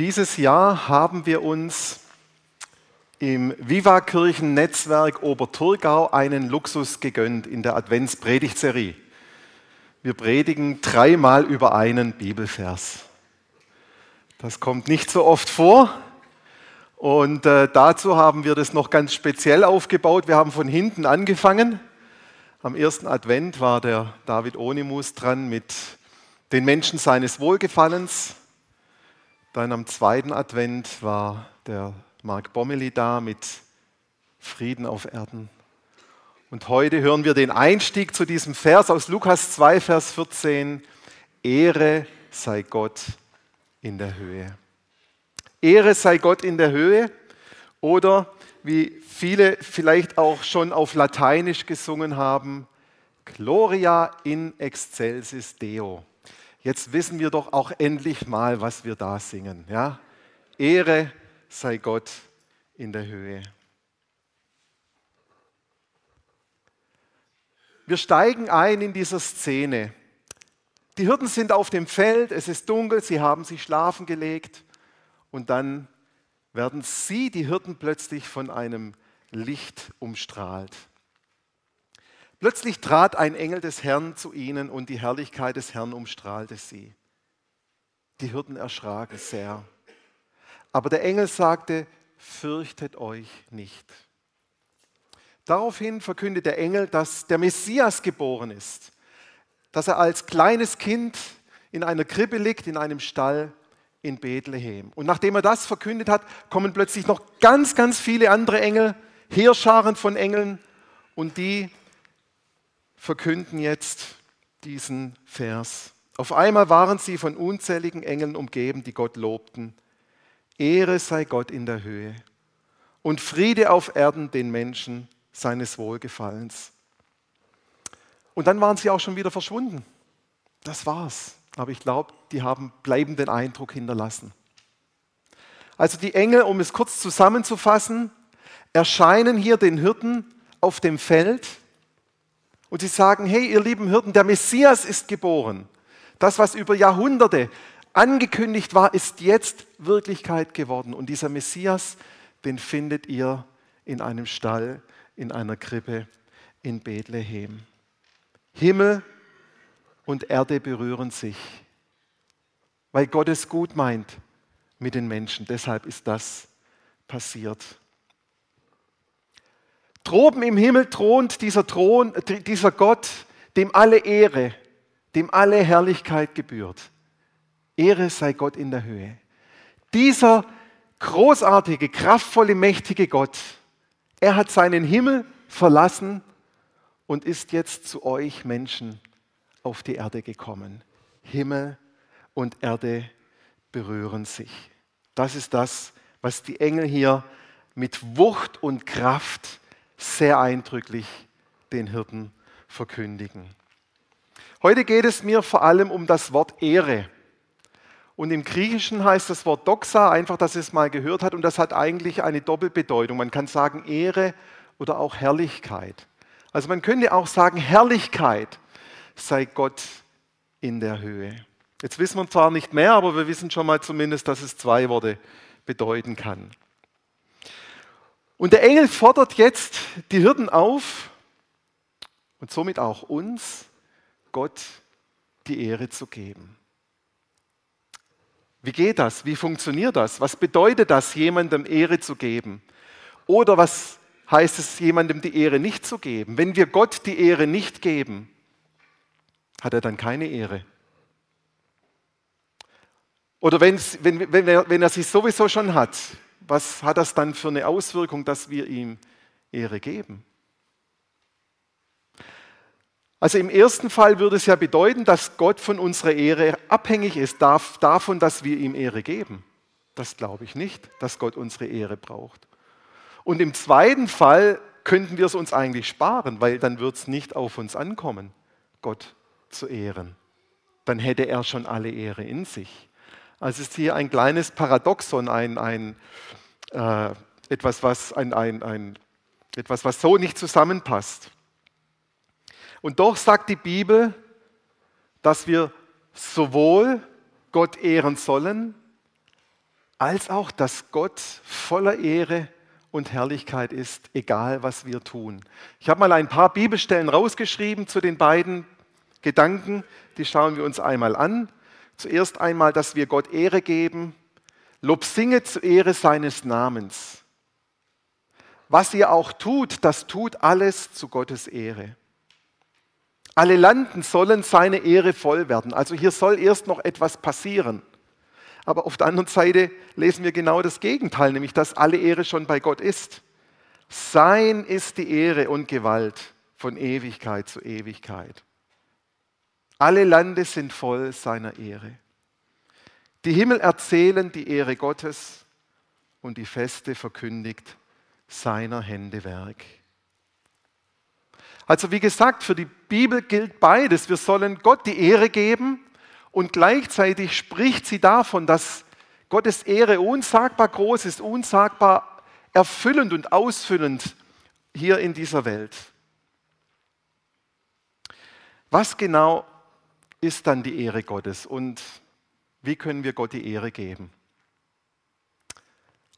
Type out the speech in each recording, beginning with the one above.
Dieses Jahr haben wir uns im Viva-Kirchen-Netzwerk Oberturgau einen Luxus gegönnt in der Adventspredigtserie. Wir predigen dreimal über einen Bibelvers. Das kommt nicht so oft vor. Und äh, dazu haben wir das noch ganz speziell aufgebaut. Wir haben von hinten angefangen. Am ersten Advent war der David Onimus dran mit den Menschen seines Wohlgefallens. Dann am zweiten Advent war der Mark Bommeli da mit Frieden auf Erden. Und heute hören wir den Einstieg zu diesem Vers aus Lukas 2, Vers 14. Ehre sei Gott in der Höhe. Ehre sei Gott in der Höhe oder wie viele vielleicht auch schon auf Lateinisch gesungen haben, Gloria in excelsis Deo jetzt wissen wir doch auch endlich mal, was wir da singen. Ja? Ehre sei Gott in der Höhe. Wir steigen ein in dieser Szene. Die Hirten sind auf dem Feld, es ist dunkel, sie haben sich schlafen gelegt und dann werden sie, die Hirten, plötzlich von einem Licht umstrahlt. Plötzlich trat ein Engel des Herrn zu ihnen und die Herrlichkeit des Herrn umstrahlte sie. Die Hirten erschraken sehr. Aber der Engel sagte, fürchtet euch nicht. Daraufhin verkündet der Engel, dass der Messias geboren ist, dass er als kleines Kind in einer Krippe liegt, in einem Stall in Bethlehem. Und nachdem er das verkündet hat, kommen plötzlich noch ganz, ganz viele andere Engel, Heerscharen von Engeln, und die verkünden jetzt diesen Vers. Auf einmal waren sie von unzähligen Engeln umgeben, die Gott lobten. Ehre sei Gott in der Höhe und Friede auf Erden den Menschen seines Wohlgefallens. Und dann waren sie auch schon wieder verschwunden. Das war's. Aber ich glaube, die haben bleibenden Eindruck hinterlassen. Also die Engel, um es kurz zusammenzufassen, erscheinen hier den Hirten auf dem Feld und sie sagen, hey ihr lieben Hirten, der Messias ist geboren. Das, was über Jahrhunderte angekündigt war, ist jetzt Wirklichkeit geworden. Und dieser Messias, den findet ihr in einem Stall, in einer Krippe in Bethlehem. Himmel und Erde berühren sich, weil Gott es gut meint mit den Menschen. Deshalb ist das passiert. Droben im Himmel thront dieser Thron, dieser Gott, dem alle Ehre, dem alle Herrlichkeit gebührt. Ehre sei Gott in der Höhe. Dieser großartige, kraftvolle, mächtige Gott, er hat seinen Himmel verlassen und ist jetzt zu euch Menschen auf die Erde gekommen. Himmel und Erde berühren sich. Das ist das, was die Engel hier mit Wucht und Kraft sehr eindrücklich den Hirten verkündigen. Heute geht es mir vor allem um das Wort Ehre. Und im Griechischen heißt das Wort Doxa, einfach, dass es mal gehört hat, und das hat eigentlich eine Doppelbedeutung. Man kann sagen Ehre oder auch Herrlichkeit. Also man könnte auch sagen, Herrlichkeit sei Gott in der Höhe. Jetzt wissen wir zwar nicht mehr, aber wir wissen schon mal zumindest, dass es zwei Worte bedeuten kann. Und der Engel fordert jetzt die Hirten auf und somit auch uns, Gott die Ehre zu geben. Wie geht das? Wie funktioniert das? Was bedeutet das, jemandem Ehre zu geben? Oder was heißt es, jemandem die Ehre nicht zu geben? Wenn wir Gott die Ehre nicht geben, hat er dann keine Ehre. Oder wenn, wenn, wenn, er, wenn er sie sowieso schon hat, was hat das dann für eine Auswirkung, dass wir ihm Ehre geben? Also im ersten Fall würde es ja bedeuten, dass Gott von unserer Ehre abhängig ist, davon, dass wir ihm Ehre geben. Das glaube ich nicht, dass Gott unsere Ehre braucht. Und im zweiten Fall könnten wir es uns eigentlich sparen, weil dann wird es nicht auf uns ankommen, Gott zu ehren. Dann hätte er schon alle Ehre in sich. Also ist hier ein kleines Paradoxon, ein, ein, äh, etwas, was ein, ein, ein, etwas, was so nicht zusammenpasst. Und doch sagt die Bibel, dass wir sowohl Gott ehren sollen, als auch, dass Gott voller Ehre und Herrlichkeit ist, egal was wir tun. Ich habe mal ein paar Bibelstellen rausgeschrieben zu den beiden Gedanken, die schauen wir uns einmal an. Zuerst einmal, dass wir Gott Ehre geben. Lob singe zur Ehre seines Namens. Was ihr auch tut, das tut alles zu Gottes Ehre. Alle Landen sollen seine Ehre voll werden. Also hier soll erst noch etwas passieren. Aber auf der anderen Seite lesen wir genau das Gegenteil, nämlich dass alle Ehre schon bei Gott ist. Sein ist die Ehre und Gewalt von Ewigkeit zu Ewigkeit. Alle Lande sind voll seiner Ehre. Die Himmel erzählen die Ehre Gottes und die Feste verkündigt seiner Hände Werk. Also wie gesagt, für die Bibel gilt beides. Wir sollen Gott die Ehre geben und gleichzeitig spricht sie davon, dass Gottes Ehre unsagbar groß ist, unsagbar erfüllend und ausfüllend hier in dieser Welt. Was genau ist dann die Ehre Gottes und wie können wir Gott die Ehre geben?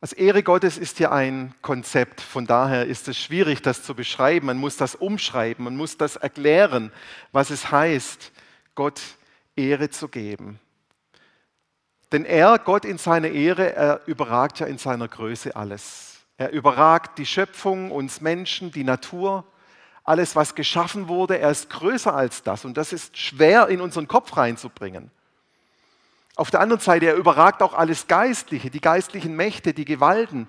Also Ehre Gottes ist ja ein Konzept, von daher ist es schwierig, das zu beschreiben. Man muss das umschreiben, man muss das erklären, was es heißt, Gott Ehre zu geben. Denn er, Gott in seiner Ehre, er überragt ja in seiner Größe alles. Er überragt die Schöpfung, uns Menschen, die Natur alles, was geschaffen wurde, er ist größer als das. Und das ist schwer in unseren Kopf reinzubringen. Auf der anderen Seite, er überragt auch alles Geistliche, die geistlichen Mächte, die Gewalten.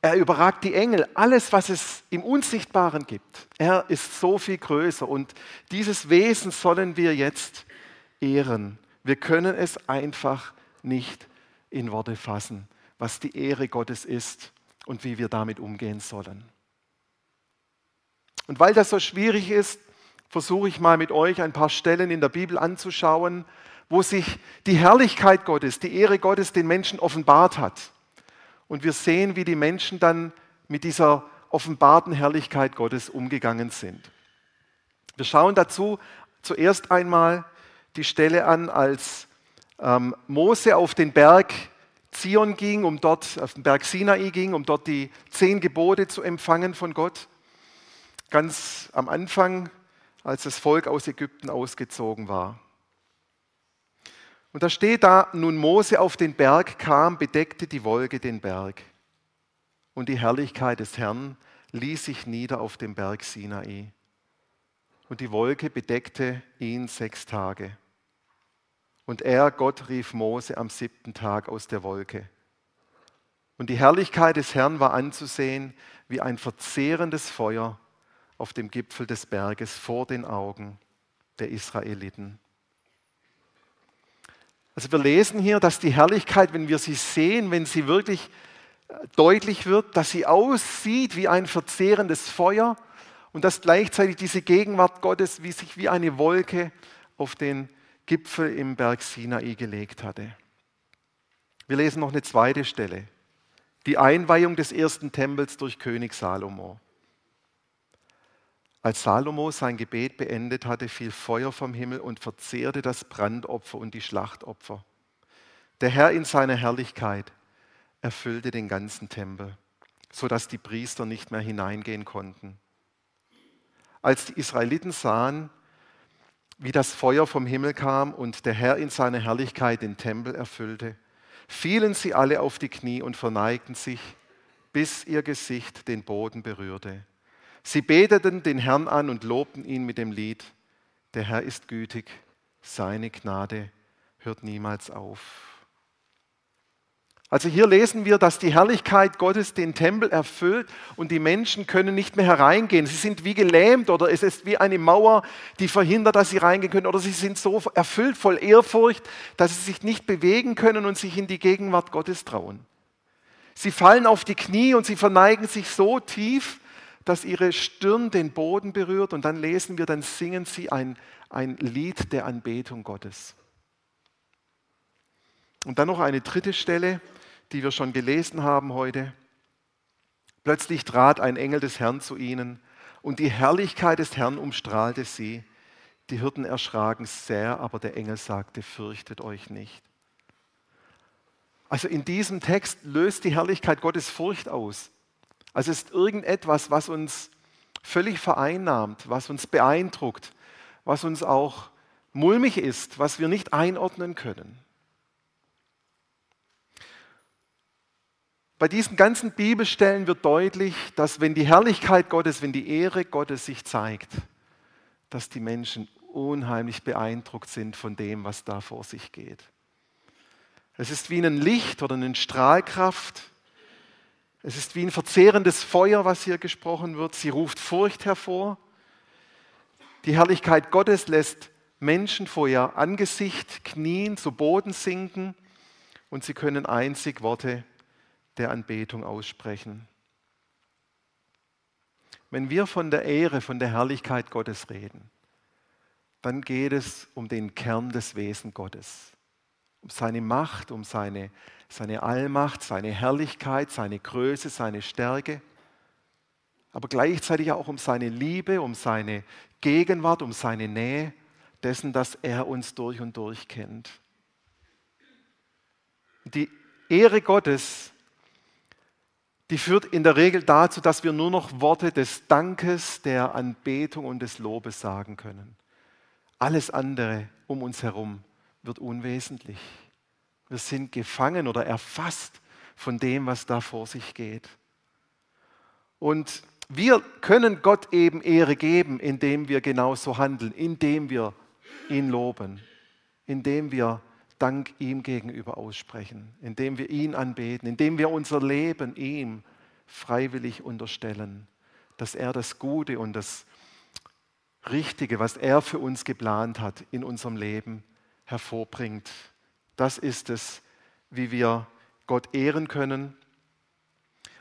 Er überragt die Engel, alles, was es im Unsichtbaren gibt. Er ist so viel größer und dieses Wesen sollen wir jetzt ehren. Wir können es einfach nicht in Worte fassen, was die Ehre Gottes ist und wie wir damit umgehen sollen. Und weil das so schwierig ist, versuche ich mal mit euch ein paar Stellen in der Bibel anzuschauen, wo sich die Herrlichkeit Gottes, die Ehre Gottes den Menschen offenbart hat. Und wir sehen, wie die Menschen dann mit dieser offenbarten Herrlichkeit Gottes umgegangen sind. Wir schauen dazu zuerst einmal die Stelle an, als ähm, Mose auf den Berg Zion ging, um dort auf den Berg Sinai ging, um dort die zehn Gebote zu empfangen von Gott ganz am Anfang, als das Volk aus Ägypten ausgezogen war. Und da steht da, nun Mose auf den Berg kam, bedeckte die Wolke den Berg. Und die Herrlichkeit des Herrn ließ sich nieder auf dem Berg Sinai. Und die Wolke bedeckte ihn sechs Tage. Und er, Gott, rief Mose am siebten Tag aus der Wolke. Und die Herrlichkeit des Herrn war anzusehen wie ein verzehrendes Feuer auf dem Gipfel des Berges vor den Augen der Israeliten. Also wir lesen hier, dass die Herrlichkeit, wenn wir sie sehen, wenn sie wirklich äh, deutlich wird, dass sie aussieht wie ein verzehrendes Feuer und dass gleichzeitig diese Gegenwart Gottes wie sich wie eine Wolke auf den Gipfel im Berg Sinai gelegt hatte. Wir lesen noch eine zweite Stelle. Die Einweihung des ersten Tempels durch König Salomo. Als Salomo sein Gebet beendet hatte, fiel Feuer vom Himmel und verzehrte das Brandopfer und die Schlachtopfer. Der Herr in seiner Herrlichkeit erfüllte den ganzen Tempel, sodass die Priester nicht mehr hineingehen konnten. Als die Israeliten sahen, wie das Feuer vom Himmel kam und der Herr in seiner Herrlichkeit den Tempel erfüllte, fielen sie alle auf die Knie und verneigten sich, bis ihr Gesicht den Boden berührte. Sie beteten den Herrn an und lobten ihn mit dem Lied, der Herr ist gütig, seine Gnade hört niemals auf. Also hier lesen wir, dass die Herrlichkeit Gottes den Tempel erfüllt und die Menschen können nicht mehr hereingehen. Sie sind wie gelähmt oder es ist wie eine Mauer, die verhindert, dass sie reingehen können. Oder sie sind so erfüllt voll Ehrfurcht, dass sie sich nicht bewegen können und sich in die Gegenwart Gottes trauen. Sie fallen auf die Knie und sie verneigen sich so tief, dass ihre Stirn den Boden berührt und dann lesen wir, dann singen sie ein, ein Lied der Anbetung Gottes. Und dann noch eine dritte Stelle, die wir schon gelesen haben heute. Plötzlich trat ein Engel des Herrn zu ihnen und die Herrlichkeit des Herrn umstrahlte sie. Die Hirten erschraken sehr, aber der Engel sagte, fürchtet euch nicht. Also in diesem Text löst die Herrlichkeit Gottes Furcht aus. Es ist irgendetwas, was uns völlig vereinnahmt, was uns beeindruckt, was uns auch mulmig ist, was wir nicht einordnen können. Bei diesen ganzen Bibelstellen wird deutlich, dass wenn die Herrlichkeit Gottes, wenn die Ehre Gottes sich zeigt, dass die Menschen unheimlich beeindruckt sind von dem, was da vor sich geht. Es ist wie ein Licht oder eine Strahlkraft. Es ist wie ein verzehrendes Feuer, was hier gesprochen wird. Sie ruft Furcht hervor. Die Herrlichkeit Gottes lässt Menschen vor ihr Angesicht knien, zu Boden sinken und sie können einzig Worte der Anbetung aussprechen. Wenn wir von der Ehre, von der Herrlichkeit Gottes reden, dann geht es um den Kern des Wesen Gottes, um seine Macht, um seine, seine Allmacht, seine Herrlichkeit, seine Größe, seine Stärke, aber gleichzeitig auch um seine Liebe, um seine Gegenwart, um seine Nähe, dessen, dass er uns durch und durch kennt. Die Ehre Gottes die führt in der Regel dazu, dass wir nur noch Worte des Dankes, der Anbetung und des Lobes sagen können. Alles andere um uns herum wird unwesentlich. Wir sind gefangen oder erfasst von dem, was da vor sich geht. Und wir können Gott eben Ehre geben, indem wir genauso handeln, indem wir ihn loben, indem wir Dank ihm gegenüber aussprechen, indem wir ihn anbeten, indem wir unser Leben ihm freiwillig unterstellen, dass er das Gute und das Richtige, was er für uns geplant hat, in unserem Leben hervorbringt. Das ist es, wie wir Gott ehren können.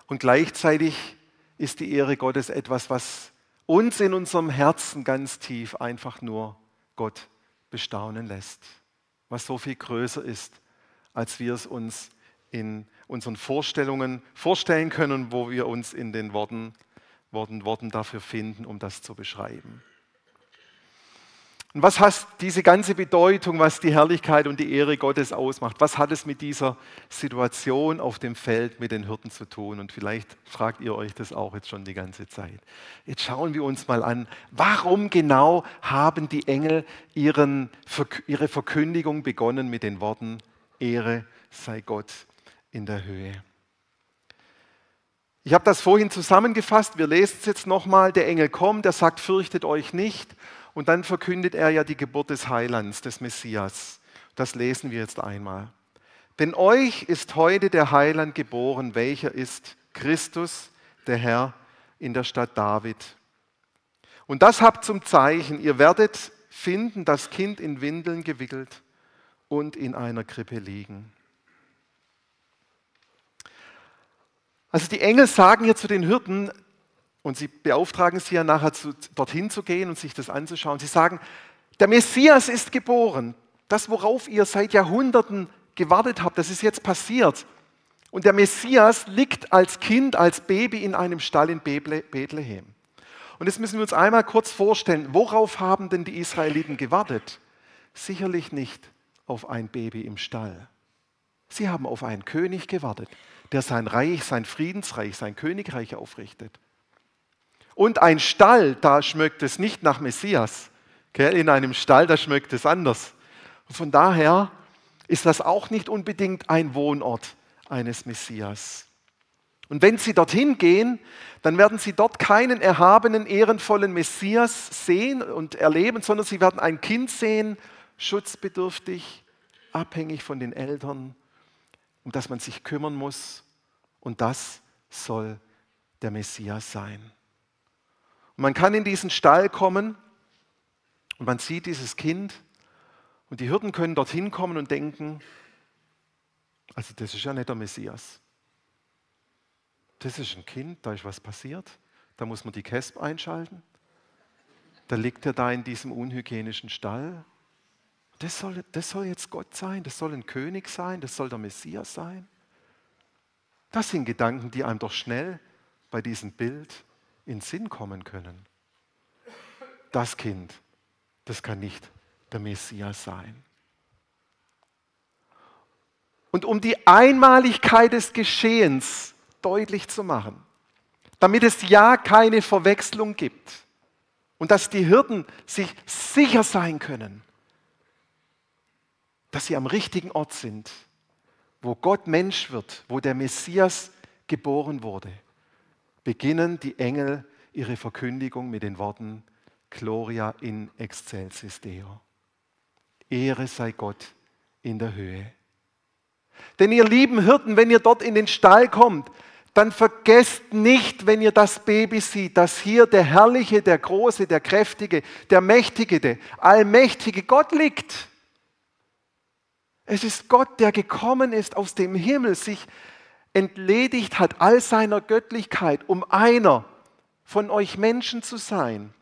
Und gleichzeitig ist die Ehre Gottes etwas, was uns in unserem Herzen ganz tief einfach nur Gott bestaunen lässt was so viel größer ist, als wir es uns in unseren Vorstellungen vorstellen können, wo wir uns in den Worten, Worten, Worten dafür finden, um das zu beschreiben. Und was hat diese ganze Bedeutung, was die Herrlichkeit und die Ehre Gottes ausmacht? Was hat es mit dieser Situation auf dem Feld mit den Hirten zu tun? Und vielleicht fragt ihr euch das auch jetzt schon die ganze Zeit. Jetzt schauen wir uns mal an, warum genau haben die Engel ihren, ihre Verkündigung begonnen mit den Worten, Ehre sei Gott in der Höhe. Ich habe das vorhin zusammengefasst, wir lesen es jetzt nochmal. Der Engel kommt, er sagt, fürchtet euch nicht. Und dann verkündet er ja die Geburt des Heilands, des Messias. Das lesen wir jetzt einmal. Denn euch ist heute der Heiland geboren, welcher ist Christus, der Herr in der Stadt David. Und das habt zum Zeichen, ihr werdet finden das Kind in Windeln gewickelt und in einer Krippe liegen. Also die Engel sagen hier zu den Hirten, und sie beauftragen sie ja nachher zu, dorthin zu gehen und sich das anzuschauen. Sie sagen, der Messias ist geboren. Das, worauf ihr seit Jahrhunderten gewartet habt, das ist jetzt passiert. Und der Messias liegt als Kind, als Baby in einem Stall in Bethlehem. Und jetzt müssen wir uns einmal kurz vorstellen, worauf haben denn die Israeliten gewartet? Sicherlich nicht auf ein Baby im Stall. Sie haben auf einen König gewartet, der sein Reich, sein Friedensreich, sein Königreich aufrichtet. Und ein Stall, da schmeckt es nicht nach Messias. In einem Stall, da schmeckt es anders. Von daher ist das auch nicht unbedingt ein Wohnort eines Messias. Und wenn Sie dorthin gehen, dann werden Sie dort keinen erhabenen, ehrenvollen Messias sehen und erleben, sondern Sie werden ein Kind sehen, schutzbedürftig, abhängig von den Eltern, um das man sich kümmern muss. Und das soll der Messias sein. Und man kann in diesen Stall kommen und man sieht dieses Kind und die Hirten können dorthin kommen und denken, also das ist ja nicht der Messias. Das ist ein Kind, da ist was passiert, da muss man die Kesp einschalten. Da liegt er da in diesem unhygienischen Stall. Das soll, das soll jetzt Gott sein, das soll ein König sein, das soll der Messias sein. Das sind Gedanken, die einem doch schnell bei diesem Bild in Sinn kommen können. Das Kind, das kann nicht der Messias sein. und um die Einmaligkeit des Geschehens deutlich zu machen, damit es ja keine Verwechslung gibt und dass die Hirten sich sicher sein können, dass sie am richtigen Ort sind, wo Gott Mensch wird, wo der Messias geboren wurde, beginnen die Engel ihre Verkündigung mit den Worten Gloria in excelsis Deo. Ehre sei Gott in der Höhe. Denn ihr lieben Hirten, wenn ihr dort in den Stall kommt, dann vergesst nicht, wenn ihr das Baby seht, dass hier der herrliche, der große, der kräftige, der mächtige, der allmächtige Gott liegt. Es ist Gott, der gekommen ist aus dem Himmel, sich entledigt hat all seiner Göttlichkeit, um einer von euch Menschen zu sein.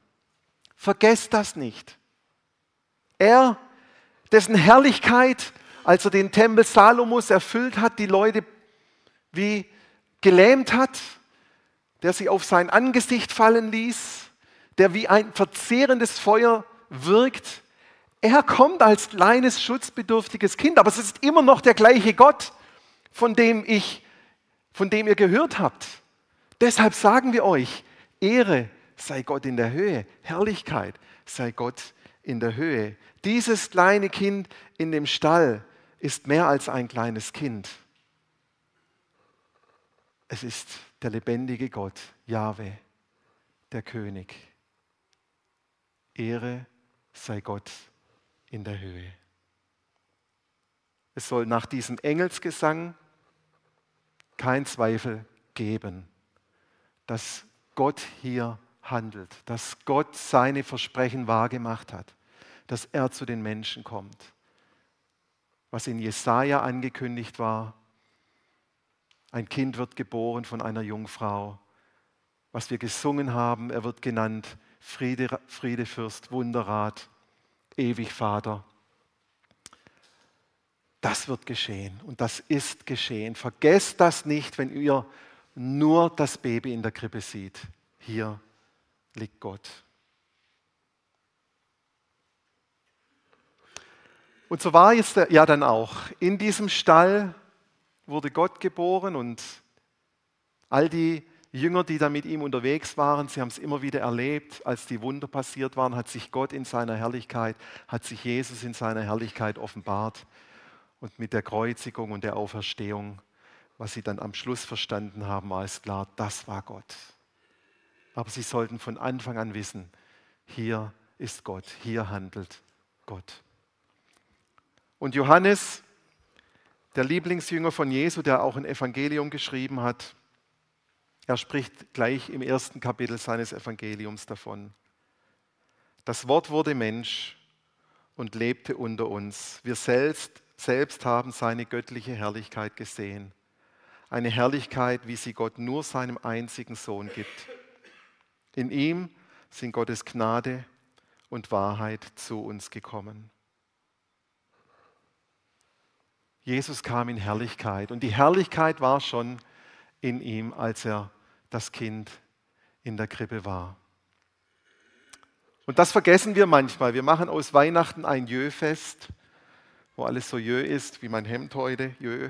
Vergesst das nicht. Er, dessen Herrlichkeit, als er den Tempel Salomos erfüllt hat, die Leute wie gelähmt hat, der sie auf sein Angesicht fallen ließ, der wie ein verzehrendes Feuer wirkt. Er kommt als kleines, schutzbedürftiges Kind, aber es ist immer noch der gleiche Gott, von dem ich, von dem ihr gehört habt. Deshalb sagen wir euch, Ehre sei Gott in der Höhe, Herrlichkeit sei Gott in der Höhe. Dieses kleine Kind in dem Stall ist mehr als ein kleines Kind. Es ist der lebendige Gott, Jahwe, der König. Ehre sei Gott in der Höhe. Es soll nach diesem Engelsgesang kein Zweifel geben, dass Gott hier handelt, dass Gott seine Versprechen wahrgemacht hat, dass er zu den Menschen kommt. Was in Jesaja angekündigt war, ein Kind wird geboren von einer Jungfrau. Was wir gesungen haben, er wird genannt Friede, Friedefürst, Wunderrat, ewig Vater. Das wird geschehen und das ist geschehen. Vergesst das nicht, wenn ihr nur das Baby in der Krippe sieht. Hier liegt Gott. Und so war es ja dann auch. In diesem Stall wurde Gott geboren und all die Jünger, die da mit ihm unterwegs waren, sie haben es immer wieder erlebt, als die Wunder passiert waren, hat sich Gott in seiner Herrlichkeit, hat sich Jesus in seiner Herrlichkeit offenbart. Und mit der Kreuzigung und der Auferstehung, was sie dann am Schluss verstanden haben, war es klar, das war Gott. Aber sie sollten von Anfang an wissen, hier ist Gott, hier handelt Gott. Und Johannes der Lieblingsjünger von Jesu, der auch ein Evangelium geschrieben hat, er spricht gleich im ersten Kapitel seines Evangeliums davon. Das Wort wurde Mensch und lebte unter uns. Wir selbst, selbst haben seine göttliche Herrlichkeit gesehen. Eine Herrlichkeit, wie sie Gott nur seinem einzigen Sohn gibt. In ihm sind Gottes Gnade und Wahrheit zu uns gekommen. Jesus kam in Herrlichkeit und die Herrlichkeit war schon in ihm, als er das Kind in der Krippe war. Und das vergessen wir manchmal. Wir machen aus Weihnachten ein Jö-Fest, wo alles so Jö ist, wie mein Hemd heute, Jö.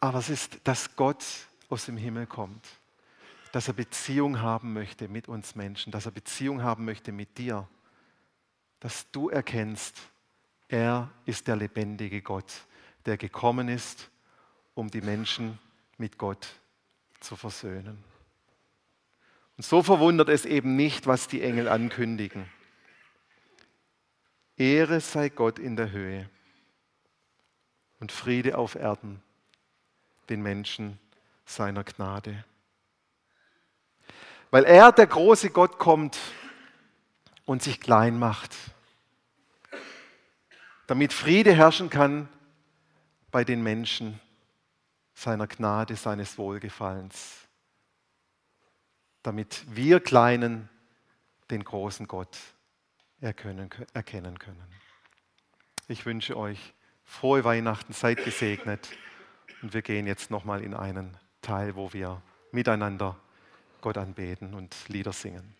Aber es ist, dass Gott aus dem Himmel kommt, dass er Beziehung haben möchte mit uns Menschen, dass er Beziehung haben möchte mit dir, dass du erkennst, er ist der lebendige Gott, der gekommen ist, um die Menschen mit Gott zu versöhnen. Und so verwundert es eben nicht, was die Engel ankündigen. Ehre sei Gott in der Höhe und Friede auf Erden, den Menschen seiner Gnade. Weil er, der große Gott, kommt und sich klein macht damit Friede herrschen kann bei den Menschen seiner Gnade, seines Wohlgefallens, damit wir Kleinen den großen Gott erkennen können. Ich wünsche euch frohe Weihnachten, seid gesegnet und wir gehen jetzt nochmal in einen Teil, wo wir miteinander Gott anbeten und Lieder singen.